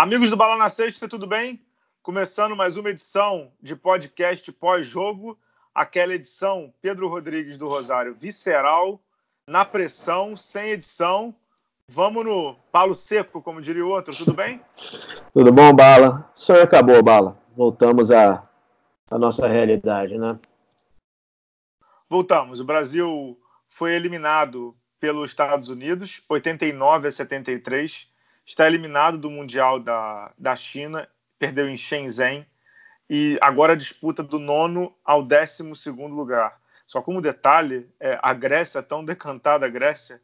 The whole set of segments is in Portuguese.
Amigos do Bala na Sexta, tudo bem? Começando mais uma edição de podcast pós-jogo. Aquela edição, Pedro Rodrigues do Rosário, visceral, na pressão, sem edição. Vamos no palo seco, como diria o outro, tudo bem? Tudo bom, Bala? O sonho acabou, Bala. Voltamos à, à nossa realidade, né? Voltamos. O Brasil foi eliminado pelos Estados Unidos, 89 a 73 está eliminado do Mundial da, da China, perdeu em Shenzhen e agora disputa do nono ao décimo segundo lugar. Só como detalhe, é, a Grécia, tão decantada a Grécia,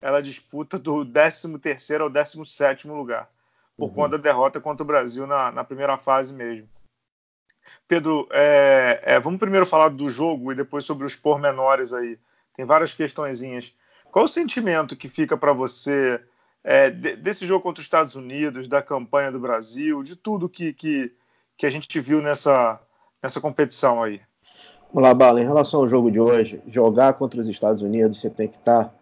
ela disputa do décimo terceiro ao décimo sétimo lugar, por uhum. conta da derrota contra o Brasil na, na primeira fase mesmo. Pedro, é, é, vamos primeiro falar do jogo e depois sobre os pormenores aí. Tem várias questõezinhas. Qual o sentimento que fica para você é, desse jogo contra os Estados Unidos, da campanha do Brasil, de tudo que, que, que a gente viu nessa, nessa competição aí. Vamos lá, Bala, em relação ao jogo de hoje, jogar contra os Estados Unidos, você tem que estar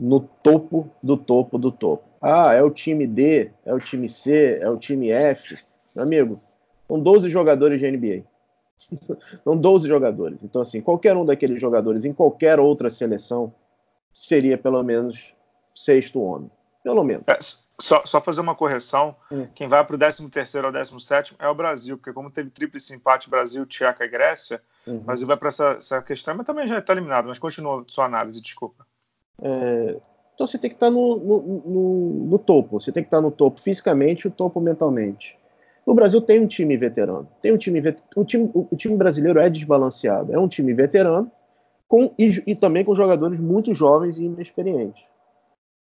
no topo do topo do topo. Ah, é o time D, é o time C, é o time F. Meu amigo, são 12 jogadores de NBA. São 12 jogadores. Então, assim, qualquer um daqueles jogadores em qualquer outra seleção seria pelo menos sexto homem pelo menos. É, só, só, fazer uma correção: hum. quem vai para o 13 ou 17 é o Brasil, porque como teve tríplice empate Brasil, Tcheca e Grécia, uhum. o Brasil vai para essa, essa, questão, mas também já está eliminado. Mas continua sua análise, desculpa. É, então você tem que estar tá no, no, no, no, topo, você tem que estar tá no topo fisicamente e o topo mentalmente. O Brasil tem um time veterano, tem um time, o time, o time brasileiro é desbalanceado, é um time veterano com, e, e também com jogadores muito jovens e inexperientes.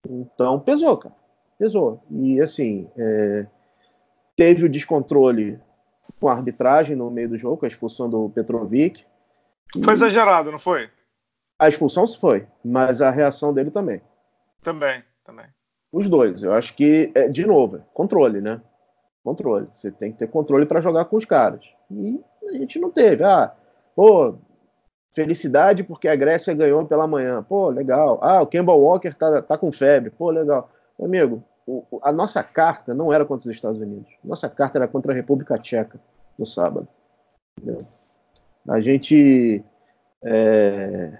Então, pesou, cara. Pesou. E, assim, é... teve o descontrole com a arbitragem no meio do jogo, com a expulsão do Petrovic. Foi exagerado, não foi? A expulsão se foi, mas a reação dele também. Também, também. Os dois. Eu acho que, é, de novo, controle, né? Controle. Você tem que ter controle para jogar com os caras. E a gente não teve. Ah, pô, Felicidade porque a Grécia ganhou pela manhã. Pô, legal. Ah, o Campbell Walker tá, tá com febre. Pô, legal. Amigo, o, a nossa carta não era contra os Estados Unidos. Nossa carta era contra a República Tcheca no sábado. Entendeu? A gente é,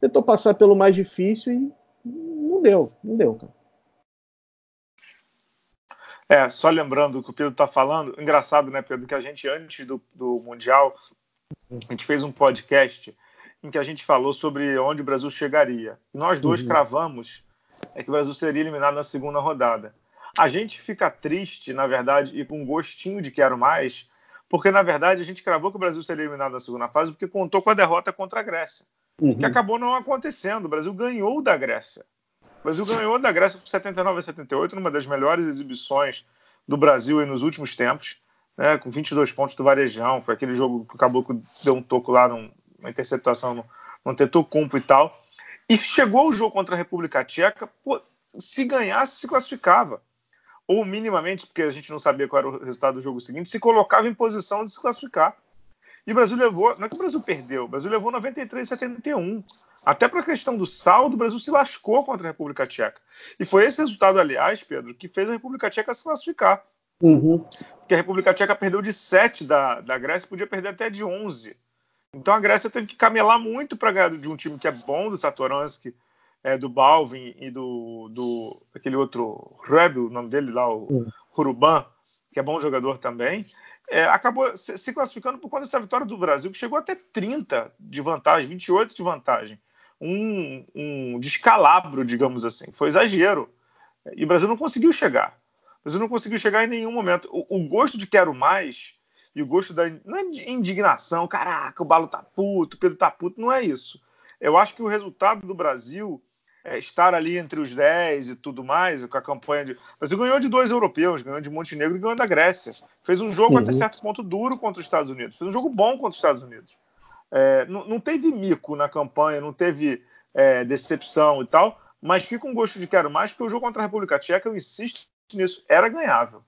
tentou passar pelo mais difícil e não deu, não deu, cara. É, só lembrando o que o Pedro está falando, engraçado, né, Pedro, que a gente, antes do, do Mundial, a gente fez um podcast em que a gente falou sobre onde o Brasil chegaria. nós dois uhum. cravamos é que o Brasil seria eliminado na segunda rodada. A gente fica triste, na verdade, e com um gostinho de quero mais, porque na verdade a gente cravou que o Brasil seria eliminado na segunda fase porque contou com a derrota contra a Grécia, uhum. que acabou não acontecendo. O Brasil ganhou da Grécia. O Brasil ganhou da Grécia por 79 a 78, numa das melhores exibições do Brasil nos últimos tempos, né, com 22 pontos do Varejão. Foi aquele jogo que acabou que deu um toco lá num, uma interceptação no, no Tetocumpo e tal. E chegou o jogo contra a República Tcheca, pô, se ganhasse, se classificava. Ou minimamente, porque a gente não sabia qual era o resultado do jogo seguinte, se colocava em posição de se classificar. E o Brasil levou, não é que o Brasil perdeu, o Brasil levou 93 71. Até para a questão do saldo, o Brasil se lascou contra a República Tcheca. E foi esse resultado, aliás, Pedro, que fez a República Tcheca se classificar. Uhum. Porque a República Tcheca perdeu de 7 da, da Grécia, podia perder até de 11. Então a Grécia teve que camelar muito para ganhar de um time que é bom, do Satoransky, é, do Balvin e do, do aquele outro Rebel, o nome dele lá, o. Ruruban, que é bom jogador também. É, acabou se, se, classificando por conta dessa vitória do Brasil, que chegou até 30 de vantagem, 28 de vantagem. Um, um descalabro, digamos assim. Foi exagero. E o Brasil não conseguiu chegar. O Brasil não conseguiu chegar em nenhum momento. O, o gosto de quero mais e o gosto da não é indignação, caraca, o Balo tá puto, o Pedro tá puto, não é isso. Eu acho que o resultado do Brasil é estar ali entre os 10 e tudo mais, com a campanha de. O Brasil ganhou de dois europeus, ganhou de Montenegro e ganhou da Grécia. Fez um jogo uhum. até certo ponto duro contra os Estados Unidos, fez um jogo bom contra os Estados Unidos. É, não, não, teve mico na campanha, não teve é, decepção e tal, mas fica um gosto de quero mais, porque o jogo contra a República Tcheca, eu insisto nisso, era ganhável.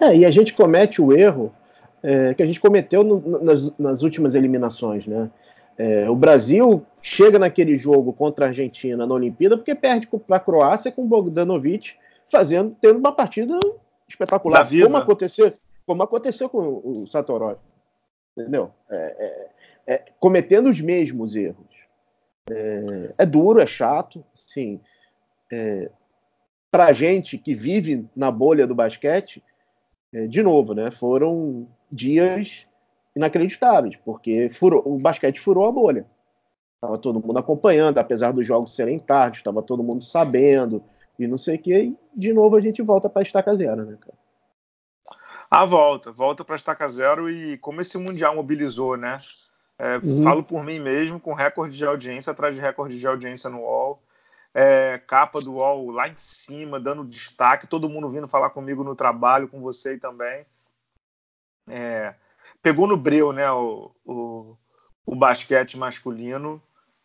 É, e a gente comete o erro é, que a gente cometeu no, nas, nas, últimas eliminações, né? É, o Brasil chega naquele jogo contra a Argentina na Olimpíada porque perde para a Croácia com o Bogdanovic fazendo, tendo uma partida espetacular, como aconteceu, como aconteceu com o Satorov, entendeu? É, é, é, cometendo os mesmos erros. É, duro, é chato, sim. É, Para gente que vive na bolha do basquete, de novo, né? Foram dias inacreditáveis, porque furou, o basquete furou a bolha. Estava todo mundo acompanhando, apesar dos jogos serem tarde, estava todo mundo sabendo e não sei o que. E de novo a gente volta para a estaca zero, né, cara? Ah, volta, volta para a estaca zero e como esse mundial mobilizou, né? É, uhum. Falo por mim mesmo, com recorde de audiência atrás de recorde de audiência no UOL. É, capa do UOL lá em cima, dando destaque, todo mundo vindo falar comigo no trabalho, com você também. É, pegou no breu, né, o, o, o basquete masculino.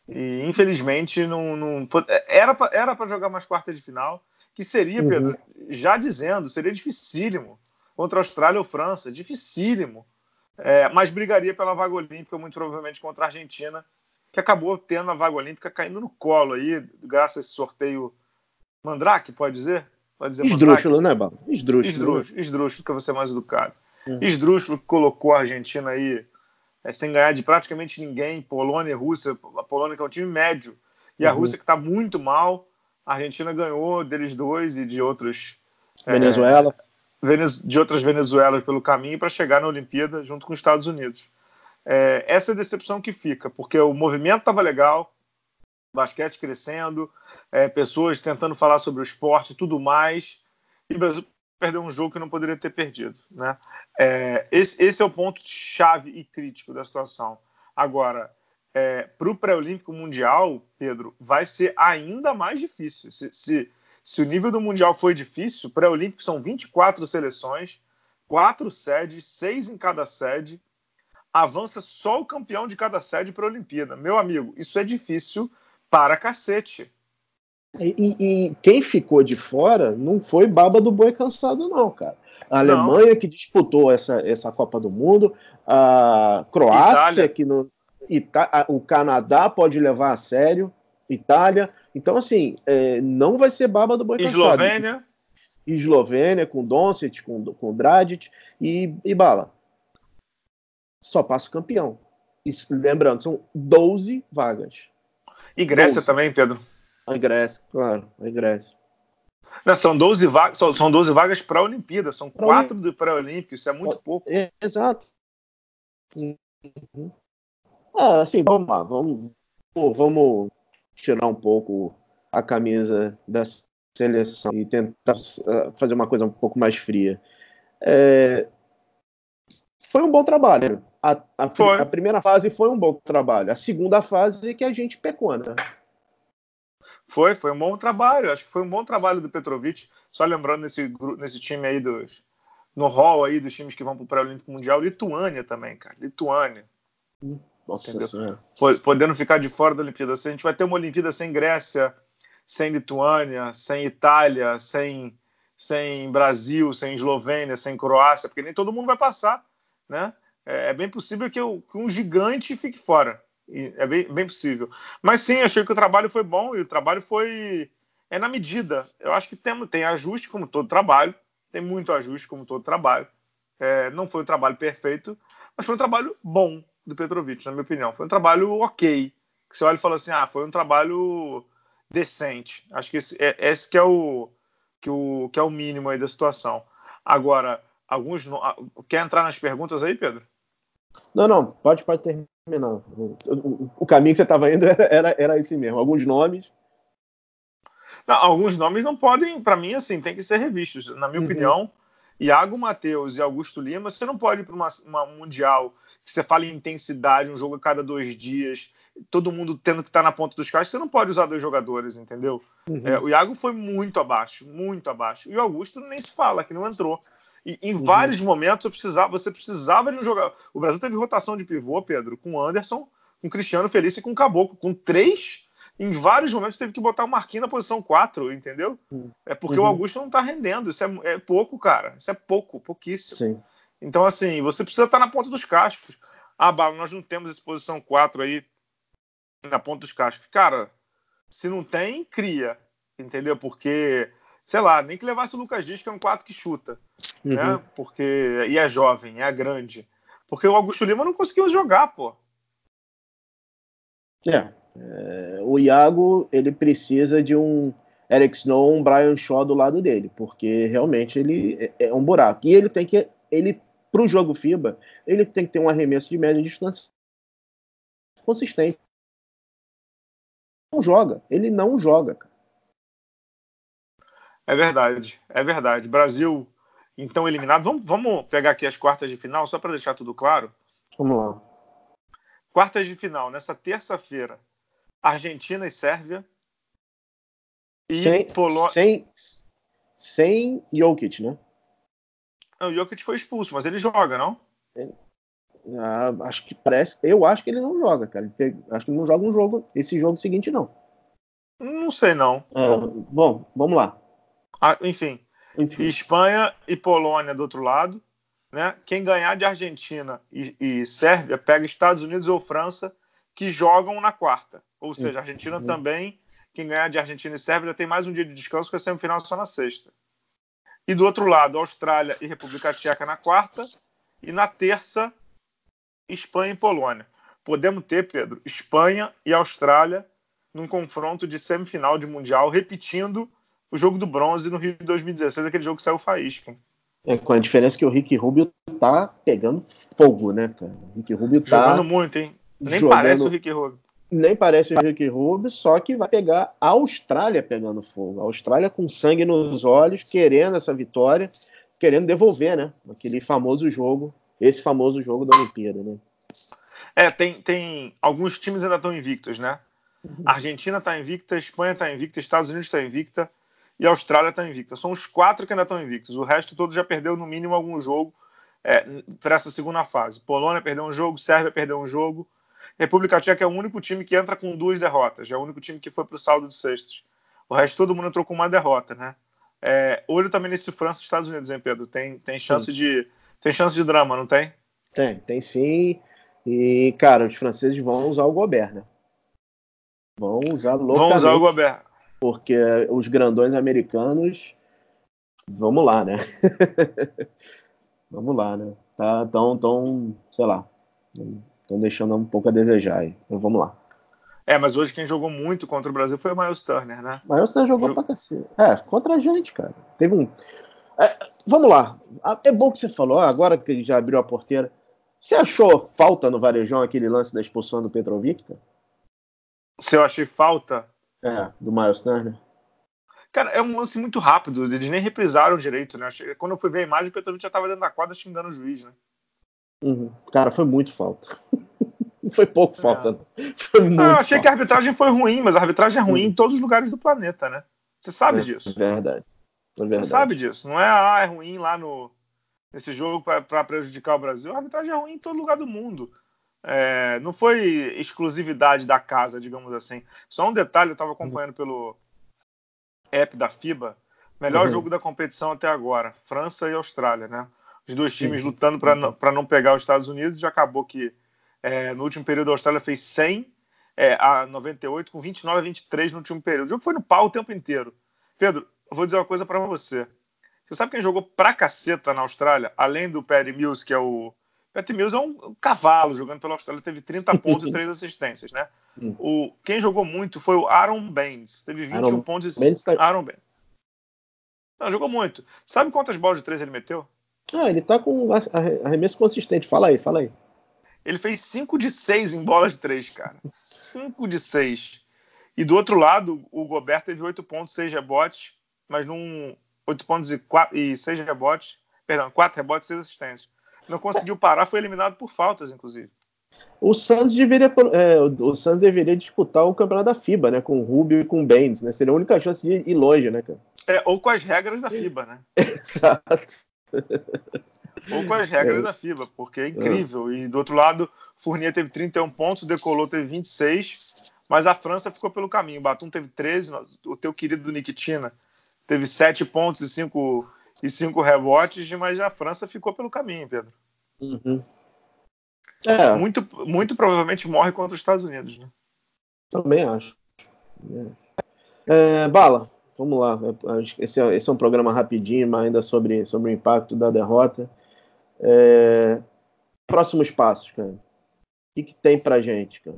E infelizmente não, não era para era jogar mais quartas de final, que seria, Pedro, uhum. já dizendo, seria dificílimo contra a Austrália ou França, dificílimo. É, mas brigaria pela vaga olímpica, muito provavelmente contra a Argentina, que acabou tendo a vaga olímpica caindo no colo aí, graças a esse sorteio Mandrake, pode dizer? Pode dizer Esdrúxulo, né, Bala? Esdrúxulo. Esdrúxulo, né? esdrúxulo, que você é mais educado. Uhum. Esdrúxulo que colocou a Argentina aí é, sem ganhar de praticamente ninguém, Polônia e Rússia, a Polônia que é um time médio, e a uhum. Rússia que está muito mal, a Argentina ganhou deles dois e de outros... É, Venezuela. É, de outras Venezuelas pelo caminho para chegar na Olimpíada junto com os Estados Unidos. É, essa é a decepção que fica, porque o movimento estava legal, basquete crescendo, é, pessoas tentando falar sobre o esporte e tudo mais, e o Brasil perdeu um jogo que não poderia ter perdido. Né? É, esse, esse, é o ponto chave e crítico da situação. Agora, é, para o pré-olímpico mundial, Pedro, vai ser ainda mais difícil. Se, se, se o nível do mundial foi difícil, pré-olímpico são 24 seleções, quatro sedes, seis em cada sede. Avança só o campeão de cada sede para a Olimpíada. Meu amigo, isso é difícil para cacete. E, e, quem ficou de fora não foi baba do boi cansado, não, cara. A Alemanha não. que disputou essa, essa Copa do Mundo, a Croácia Itália. que não. Ita o Canadá pode levar a sério, Itália. Então, assim, é, não vai ser baba do boi cansado. Eslovênia. Eslovênia, com Doncic, com, com Dragic e, e bala. Só passa o campeão. E, lembrando, são 12 vagas. E Grécia 12. também, Pedro. A Grécia, claro, a Grécia. Não, são 12 vagas, são 12 vagas para a Olimpíada, são pra quatro do pré-olímpico, isso é muito pouco. exato. Uhum. Ah, assim, vamos lá, vamos, vamos tirar um pouco a camisa da seleção e tentar ah, fazer uma coisa um pouco mais fria. É, foi um bom trabalho. A, a, a, primeira fase foi um bom trabalho. A segunda fase é que a gente pecou, né? Foi, foi um bom trabalho. Acho que foi um bom trabalho do Petrovic. Só lembrando nesse, nesse time aí dos. No hall aí dos times que vão para o Pré-Olímpico Mundial, Lituânia também, cara. Lituânia. Nossa. Podendo ficar de fora da Olimpíada. Se a gente vai ter uma Olimpíada sem Grécia, sem Lituânia, sem Itália, sem, sem Brasil, sem Eslovênia, sem Croácia, porque nem todo mundo vai passar, né? É, é bem possível que, eu, que um gigante fique fora é bem, bem possível. Mas sim, achei que o trabalho foi bom e o trabalho foi. É na medida. Eu acho que tem, tem ajuste, como todo trabalho, tem muito ajuste, como todo trabalho. É, não foi um trabalho perfeito, mas foi um trabalho bom do Petrovic, na minha opinião. Foi um trabalho ok. Que você olha e fala assim: ah, foi um trabalho decente. Acho que esse, é, esse que, é o, que, o, que é o mínimo aí da situação. Agora, alguns. Quer entrar nas perguntas aí, Pedro? Não, não, pode, pode terminar. O, o, o caminho que você estava indo era, era, era esse mesmo. Alguns nomes. Não, alguns nomes não podem, para mim, assim, tem que ser revistos. Na minha uhum. opinião, Iago Matheus e Augusto Lima, você não pode ir para uma, uma, mundial que você fala em intensidade, um jogo a cada dois dias, todo mundo tendo que estar tá na ponta dos cachos, você não pode usar dois jogadores, entendeu? Uhum. É, o Iago foi muito abaixo, muito abaixo. E o Augusto nem se fala, que não entrou. E em uhum. vários momentos precisava, você precisava de um jogador. O Brasil teve rotação de pivô, Pedro, com Anderson, com Cristiano Felício e com Caboclo. Com três, em vários momentos teve que botar o Marquinhos na posição 4, entendeu? Uhum. É porque uhum. o Augusto não tá rendendo. Isso é, é, pouco, cara. Isso é pouco, pouquíssimo. Sim. Então, assim, você precisa estar tá na ponta dos cascos. Ah, Bala, nós não temos essa posição 4 aí na ponta dos cascos. Cara, se não tem, cria. Entendeu? Porque sei lá, nem que levasse o Lucas Dias, que é um 4 que chuta, Uhum. né? Porque, e é jovem, é grande. Porque o Augusto Lima não conseguiu jogar, pô. É, é, o Iago, ele precisa de um Eric Snow, um Brian Shaw do lado dele, porque realmente ele é, é um buraco. E ele tem que, ele, pro jogo FIBA, ele tem que ter um arremesso de média distância consistente. Não joga, ele não joga. cara. É verdade, é verdade. Brasil, então, eliminado. Vamos, vamos pegar aqui as quartas de final, só para deixar tudo claro. Vamos lá. Quartas de final, nessa terça-feira, Argentina e Sérvia. E Sem, Polônia. sem, sem Jokic, né? Não, O Jokic foi expulso, mas ele joga, não? Ah, acho que parece. Eu acho que ele não joga, cara. Ele acho que ele não joga um jogo, esse jogo seguinte, não. Não sei, não. Ah, bom, vamos lá. Ah, enfim, Enfim. Espanha e Polônia do outro lado. Né? Quem ganhar de Argentina e, e Sérvia pega Estados Unidos ou França, que jogam na quarta. Ou seja, a Argentina Uhum. também, quem ganhar de Argentina e Sérvia já tem mais um dia de descanso, porque a semifinal é só na sexta. E do outro lado, Austrália e República Tcheca na quarta. E na terça, Espanha e Polônia. Podemos ter, Pedro, Espanha e Austrália num confronto de semifinal de Mundial, repetindo o jogo do bronze no Rio de 2016, aquele jogo que saiu faísca. É, com a diferença que o Rick Rubio tá pegando fogo, né, cara? O Rick Rubio tá. Jogando muito, hein? Nem jogando- parece o Rick Rubio. Nem parece o Rick Rubio, só que vai pegar a Austrália pegando fogo. A Austrália com sangue nos olhos, querendo essa vitória, querendo devolver, né? Aquele famoso jogo, esse famoso jogo da Olimpíada, né? É, tem, tem alguns times ainda estão invictos, né? A Argentina está invicta, Espanha está invicta, Estados Unidos está invicta e a Austrália está invicta. São os quatro que ainda estão invictos. O resto todo já perdeu no mínimo algum jogo é, para essa segunda fase. Polônia perdeu um jogo, Sérvia perdeu um jogo. República Tcheca é o único time que entra com duas derrotas. É o único time que foi para o saldo de sextos. O resto todo mundo entrou com uma derrota, né? É, olho também nesse França e Estados Unidos, hein, Pedro? Tem, tem chance de tem chance de drama, não tem? Tem, tem sim. E, cara, os franceses vão usar o Gobert, né? Vão usar loucamente, Vão usar o Gobert. Porque os grandões americanos. Vamos lá, né? Vamos lá, né? Tá, tão, tão, sei lá, estão deixando um pouco a desejar aí. Mas vamos lá. É, mas hoje quem jogou muito contra o Brasil foi o Miles Turner, né? Mas você jogou Jo- pra cacete. É, contra a gente, cara. Teve um. É, vamos lá. Ah, É bom que você falou, ah, agora que ele já abriu a porteira. Você achou falta no Varejão aquele lance da expulsão do Petrovic, cara? Se eu achei falta. É, do Miles Turner. Cara, é um lance muito rápido, eles nem reprisaram direito, né? Quando eu fui ver a imagem, o Petrovic já tava dentro da quadra xingando o juiz, né? Uhum. Cara, foi muito falta. Não foi pouco falta, não. Foi muito. Ah, achei que a falta. arbitragem foi ruim, mas a arbitragem é ruim Uhum. em todos os lugares do planeta, né? Você sabe É disso. verdade. É verdade. Você sabe disso. Não é, ah, é ruim lá no, nesse jogo para prejudicar o Brasil. A arbitragem é ruim em todo lugar do mundo. É, não foi exclusividade da casa, digamos assim. Só um detalhe, eu estava acompanhando pelo app da FIBA. Melhor Uhum. jogo da competição até agora. França e Austrália, né? Os dois times Uhum. lutando para não, pra não pegar os Estados Unidos. Já acabou que é, no último período a Austrália fez 100 é, a 98, com 29 a 23 no último período. O jogo foi no pau o tempo inteiro. Pedro, eu vou dizer uma coisa para você. Você sabe quem jogou pra caceta na Austrália, além do Perry Mills, que é o. Patty Mills é um cavalo jogando pela Austrália, teve 30 pontos e 3 assistências, né? Hum. O, quem jogou muito foi o Aaron Baines, teve 21 Aaron pontos e Baines tá- Aaron Baines. Não, jogou muito. Sabe quantas bolas de 3 ele meteu? Ah, ele tá com arre- arremesso consistente. Fala aí, fala aí. Ele fez 5 de 6 em bolas de 3, cara. 5 de 6. E do outro lado, o Gobert teve 8 pontos, 6 rebotes, mas num 8 pontos e, 4, e 6 rebotes. Perdão, 4 rebotes e 6 assistências. Não conseguiu parar, foi eliminado por faltas, inclusive. O Santos deveria, é, o Santos deveria disputar o campeonato da FIBA, né? Com o Rubio e com o Baines, né? Seria a única chance de ir longe, né, cara? É, ou com as regras da FIBA, né? Exato. Ou com as regras É. da FIBA, porque é incrível. E do outro lado, Fournier teve 31 pontos, Decolou teve 26, mas a França ficou pelo caminho. Batum teve 13, o teu querido Nikitina teve 7 pontos e 5, e 5 rebotes, mas a França ficou pelo caminho, Pedro. Uhum. É, Muito, muito provavelmente morre contra os Estados Unidos, né? também acho. É, Bala, vamos lá. Esse é, esse é um programa rapidinho, mas ainda sobre, sobre o impacto da derrota. É... Próximos passos, cara. O que, que tem pra gente, cara?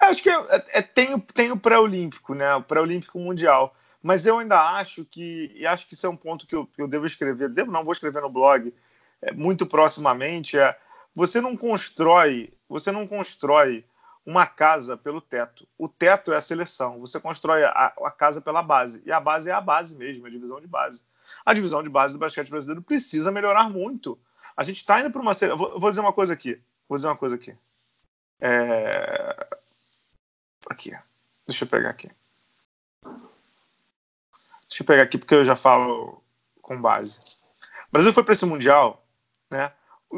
Acho que é, é, tem, tem o pré-olímpico, né? O pré-olímpico mundial. Mas eu ainda acho que, e acho que isso é um ponto que eu, eu devo escrever, devo não, vou escrever no blog é, muito proximamente, é você não constrói, você não constrói uma casa pelo teto. O teto é a seleção. Você constrói a, a, casa pela base. E a base é a base mesmo, a divisão de base. A divisão de base do basquete brasileiro precisa melhorar muito. A gente está indo para uma. Vou, vou dizer uma coisa aqui. Vou dizer uma coisa aqui. É... Aqui. Deixa eu pegar aqui. Deixa eu pegar aqui porque eu já falo com base. O Brasil foi para esse Mundial, né?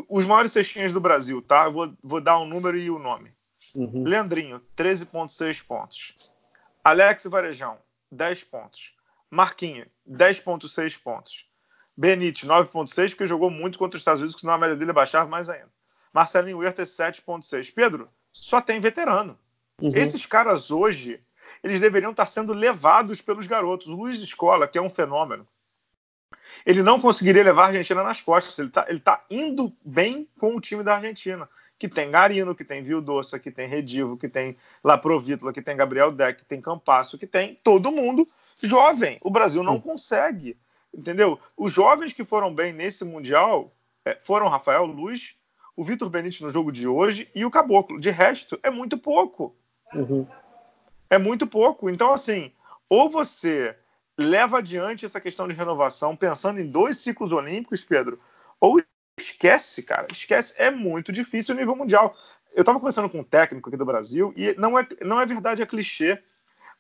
Os maiores cestinhas do Brasil, tá? Eu vou, vou dar um número e o um nome. Uhum. Leandrinho, 13,6 pontos. Alex Varejão, 10 pontos. Marquinho, 10,6 pontos. Benite, 9,6, porque jogou muito contra os Estados Unidos, que senão a média dele baixava mais ainda. Marcelinho Huerta, 7,6. Pedro, só tem veterano. Uhum. Esses caras hoje, eles deveriam estar sendo levados pelos garotos. O Luiz Escola, que é um fenômeno, ele não conseguiria levar a Argentina nas costas. Ele está ele tá indo bem com o time da Argentina, que tem Garino, que tem Vildoça, que tem Redivo, que tem Laprovítola, que tem Gabriel Deck, que tem Campasso, que tem todo mundo jovem. O Brasil não consegue, entendeu? Os jovens que foram bem nesse Mundial é, foram Rafael Luz, o Vitor Benítez no jogo de hoje e o Caboclo. De resto, é muito pouco. Uhum. É muito pouco. Então, assim, ou você leva adiante essa questão de renovação pensando em dois ciclos olímpicos, Pedro, ou esquece, cara, esquece. É muito difícil o nível mundial. Eu estava conversando com um técnico aqui do Brasil e não é, não é verdade, é clichê.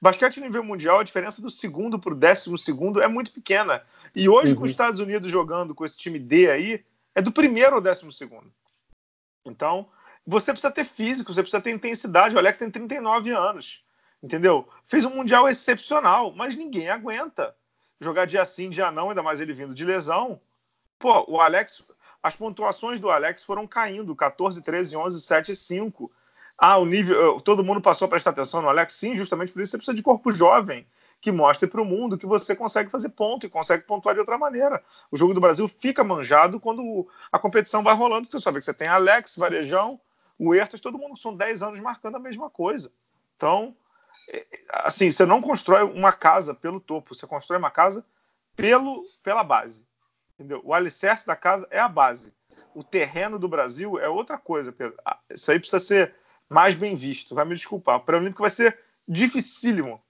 Basquete nível mundial, a diferença do segundo para o décimo segundo é muito pequena. E hoje, uhum. com os Estados Unidos jogando com esse time D aí, é do primeiro ao décimo segundo. Então, você precisa ter físico, você precisa ter intensidade. O Alex tem 39 anos entendeu? Fez um Mundial excepcional, mas ninguém aguenta jogar dia sim, dia não, ainda mais ele vindo de lesão. Pô, o Alex, as pontuações do Alex foram caindo, 14, 13, 11, 7 5. Ah, o nível, todo mundo passou a prestar atenção no Alex, sim, justamente por isso você precisa de corpo jovem que mostre para o mundo que você consegue fazer ponto e consegue pontuar de outra maneira. O jogo do Brasil fica manjado quando a competição vai rolando. Você sabe que você tem Alex, Varejão, o Ertas, todo mundo são 10 anos marcando a mesma coisa. Então, assim, você não constrói uma casa pelo topo, você constrói uma casa pelo, pela base. Entendeu? O alicerce da casa é a base. O terreno do Brasil é outra coisa, Pedro. Ah, isso aí precisa ser mais bem visto. Vai me desculpar. O pré-olímpico vai ser dificílimo.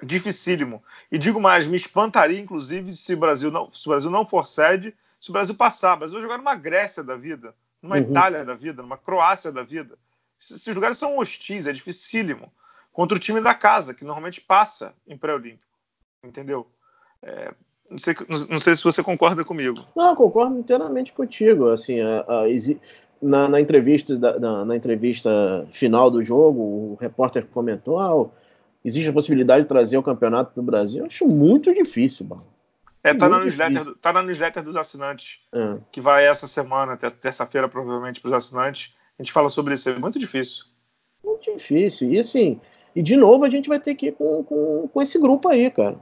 Dificílimo. E digo mais, me espantaria, inclusive, se o Brasil não, se o Brasil não for sede, se o Brasil passar. O Brasil vai jogar numa Grécia da vida, numa uhum. Itália da vida, numa Croácia da vida. Esses lugares são hostis, é dificílimo contra o time da casa, que normalmente passa em pré-olímpico. Entendeu? É, não, sei, não, sei se você concorda comigo. Não, concordo inteiramente contigo. Assim, a, a, na, na, entrevista da, na, na, entrevista final do jogo, o repórter comentou: ah, existe a possibilidade de trazer o campeonato para o Brasil. Eu acho muito difícil, mano. É, tá na, newsletter, tá na newsletter dos assinantes, é. que vai essa semana, terça-feira, provavelmente, para os assinantes. A gente fala sobre isso, é muito difícil. Muito difícil. E assim, e de novo a gente vai ter que ir com, com, com esse grupo aí, cara.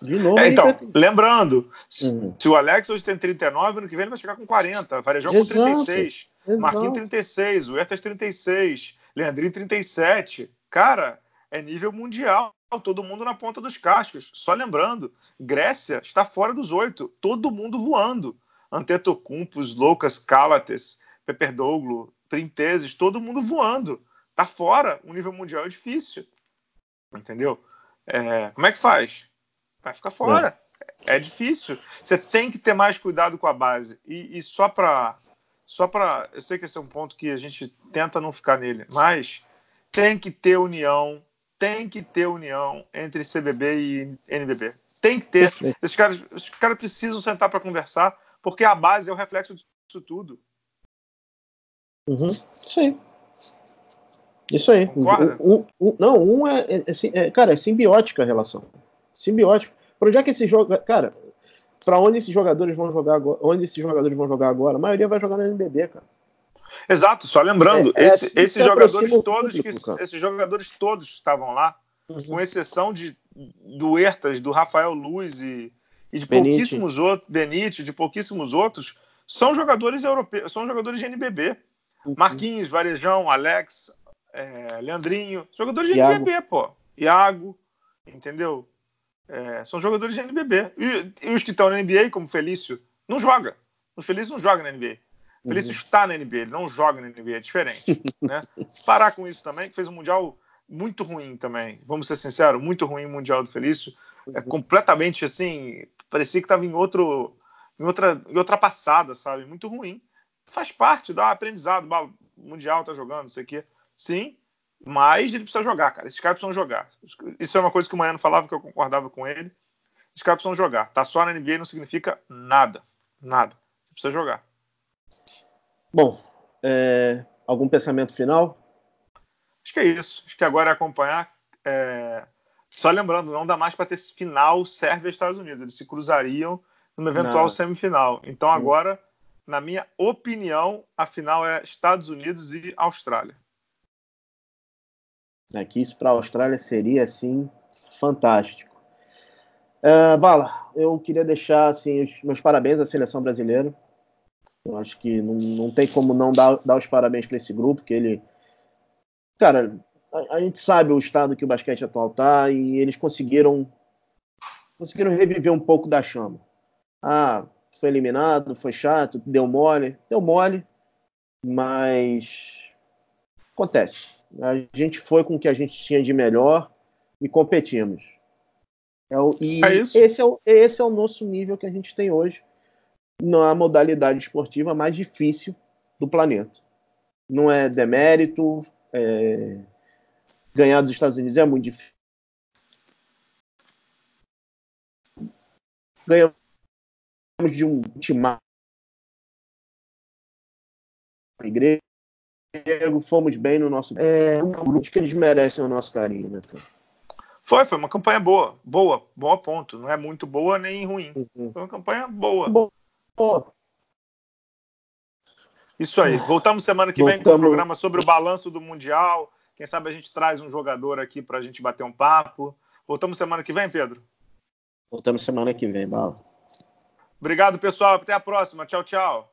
De novo. É, então, ter... lembrando, uhum. se o Alex hoje tem 39, ano que vem ele vai chegar com 40. Varejão com 36. Exato. Marquinhos 36. O Ertas 36. Leandrinho 37. Cara, é nível mundial. Todo mundo na ponta dos cascos. Só lembrando, Grécia está fora dos oito. Todo mundo voando. Antetokounmpo, Loucas, Cálates, Peperdoglu, Printeses, todo mundo voando tá fora, o nível mundial é difícil. Entendeu? É, como é que faz? Vai ficar fora. É. é. difícil. Você tem que ter mais cuidado com a base. E, e só para. Só para. Eu sei que esse é um ponto que a gente tenta não ficar nele, mas tem que ter união. Tem que ter união entre CBB e NBB. Tem que ter. Esses caras, esses caras precisam sentar para conversar, porque a base é o reflexo disso tudo. Uhum. Sim. Isso aí. Um, um, não, um é, é, é, é, Cara, é simbiótica a relação. Simbiótica. Para onde é que esse jogo. Cara, para onde esses jogadores vão jogar agora? Onde esses jogadores vão jogar agora? A maioria vai jogar no NBB, cara. Exato, só lembrando, é, é esse, esses jogadores todos público, que, esses jogadores todos estavam lá, uhum. com exceção de do Ertas, do Rafael Luiz e, e de Benite. pouquíssimos outros, Benite, de pouquíssimos outros, são jogadores europeus, são jogadores de NBB. Uhum. Marquinhos, Varejão, Alex, é, Leandrinho, jogadores de Iago. NBB, pô. Iago, entendeu? É, são jogadores de NBB. E, e, os que estão na NBA, como Felício, não joga. O Felício não joga na NBA. O Felício uhum. está na NBA, ele não joga na NBA, é diferente. né? Parar com isso também, que fez um Mundial muito ruim também. Vamos ser sinceros, muito ruim o Mundial do Felício. É uhum. completamente assim, parecia que estava em outro em outra, em outra passada, sabe? Muito ruim. Faz parte, dá aprendizado. O Mundial tá jogando, não sei o quê. Sim, mas ele precisa jogar, cara. Esses caras precisam jogar. Isso é uma coisa que o Maiano falava que eu concordava com ele. Esses caras precisam jogar. Tá só na NBA não significa nada. Nada. Você precisa jogar. Bom, é... algum pensamento final? Acho que é isso. Acho que agora é acompanhar. É... Só lembrando, não dá mais para ter final Sérvia e Estados Unidos. Eles se cruzariam numa eventual Não. semifinal. Então agora, na minha opinião, a final é Estados Unidos e Austrália. É que isso para a Austrália seria assim fantástico. Uh, Bala, eu queria deixar assim os meus parabéns à seleção brasileira. Eu acho que não, não tem como não dar, dar os parabéns para esse grupo, que ele, cara, a, a, gente sabe o estado que o basquete atual tá e eles conseguiram conseguiram reviver um pouco da chama. Ah, foi eliminado, foi chato, deu mole. Deu mole, mas acontece. A gente foi com o que a gente tinha de melhor e competimos. É o, e é esse, é o, esse é o nosso nível que a gente tem hoje na modalidade esportiva mais difícil do planeta. Não é demérito, é... ganhar dos Estados Unidos é muito difícil. Ganhamos de um time fomos bem no nosso. É um grupo que eles merecem o nosso carinho, né, cara? Foi, foi uma campanha boa, boa, bom ponto. Não é muito boa nem ruim. Uhum. Foi uma campanha boa. Boa. Isso aí. Voltamos semana que Voltamos. vem com um programa sobre o balanço do Mundial. Quem sabe a gente traz um jogador aqui para a gente bater um papo. Voltamos semana que vem, Pedro? Voltamos semana que vem, Bala. Obrigado, pessoal. Até a próxima. Tchau, tchau.